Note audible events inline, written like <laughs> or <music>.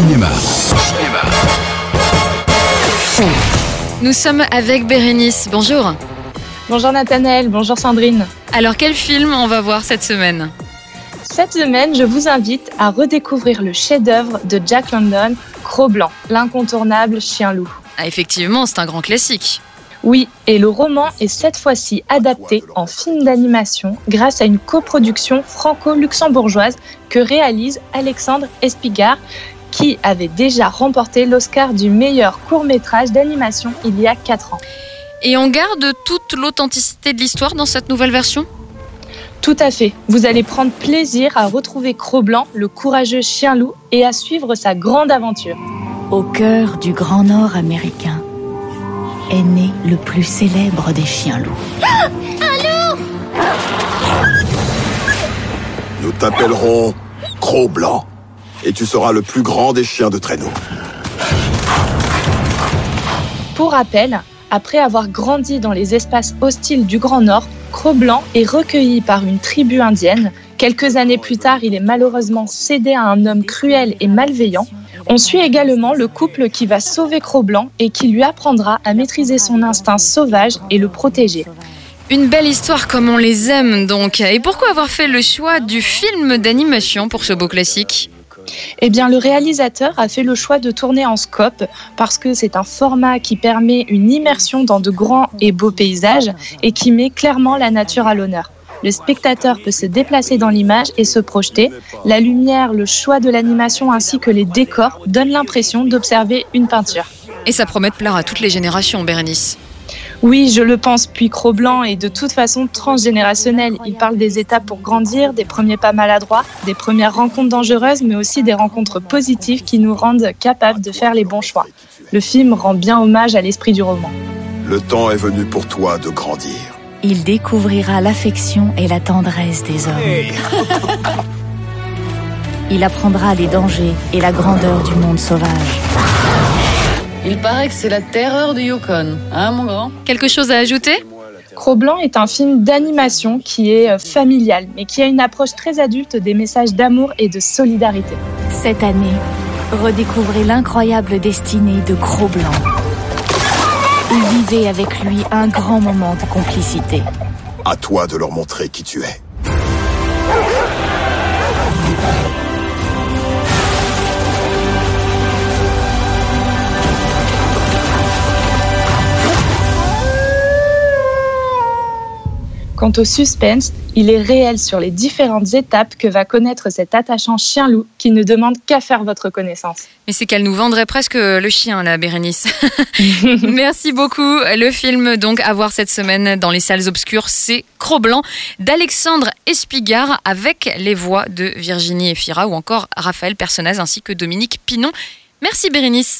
Cinéma. Nous sommes avec Bérénice. Bonjour. Bonjour Nathanaël, bonjour Sandrine. Alors quel film on va voir cette semaine? Cette semaine, je vous invite à redécouvrir le chef-d'œuvre de Jack London, Cro-Blanc, l'incontournable chien-loup. Ah, effectivement, c'est un grand classique. Oui, et le roman est cette fois-ci adapté en film d'animation grâce à une coproduction franco-luxembourgeoise que réalise Alexandre Espigard, qui avait déjà remporté l'Oscar du meilleur court-métrage d'animation il y a 4 ans. Et on garde toute l'authenticité de l'histoire dans cette nouvelle version? Tout à fait. Vous allez prendre plaisir à retrouver Cro-Blanc, le courageux chien-loup, et à suivre sa grande aventure. Au cœur du Grand Nord américain est né le plus célèbre des chiens-loups. Nous t'appellerons Cro-Blanc. Et tu seras le plus grand des chiens de traîneau. Pour rappel, après avoir grandi dans les espaces hostiles du Grand Nord, Cro-Blanc est recueilli par une tribu indienne. Quelques années plus tard, il est malheureusement cédé à un homme cruel et malveillant. On suit également le couple qui va sauver Cro-Blanc et qui lui apprendra à maîtriser son instinct sauvage et le protéger. Une belle histoire comme on les aime donc. Et pourquoi avoir fait le choix du film d'animation pour ce beau classique? Eh bien, le réalisateur a fait le choix de tourner en scope parce que c'est un format qui permet une immersion dans de grands et beaux paysages et qui met clairement la nature à l'honneur. Le spectateur peut se déplacer dans l'image et se projeter. La lumière, le choix de l'animation ainsi que les décors donnent l'impression d'observer une peinture. Et ça promet de plaire à toutes les générations, Bérénice. Oui, je le pense. Puis Cro-Blanc est de toute façon transgénérationnel. Il parle des étapes pour grandir, des premiers pas maladroits, des premières rencontres dangereuses, mais aussi des rencontres positives qui nous rendent capables de faire les bons choix. Le film rend bien hommage à l'esprit du roman. Le temps est venu pour toi de grandir. Il découvrira l'affection et la tendresse des hommes. Il apprendra les dangers et la grandeur du monde sauvage. Il paraît que c'est la terreur du Yukon, hein mon grand? Quelque chose à ajouter? Cro-Blanc est un film d'animation qui est euh, familial, mais qui a une approche très adulte des messages d'amour et de solidarité. Cette année, redécouvrez l'incroyable destinée de Cro-Blanc. Et vivez avec lui un grand moment de complicité. À toi de leur montrer qui tu es. Quant au suspense, il est réel sur les différentes étapes que va connaître cet attachant chien-loup qui ne demande qu'à faire votre connaissance. Mais c'est qu'elle nous vendrait presque le chien, la Bérénice. <laughs> Merci beaucoup. Le film, donc, à voir cette semaine dans les salles obscures, c'est Cro-Blanc d'Alexandre Espigard avec les voix de Virginie Efira ou encore Raphaël Personnaz ainsi que Dominique Pinon. Merci Bérénice.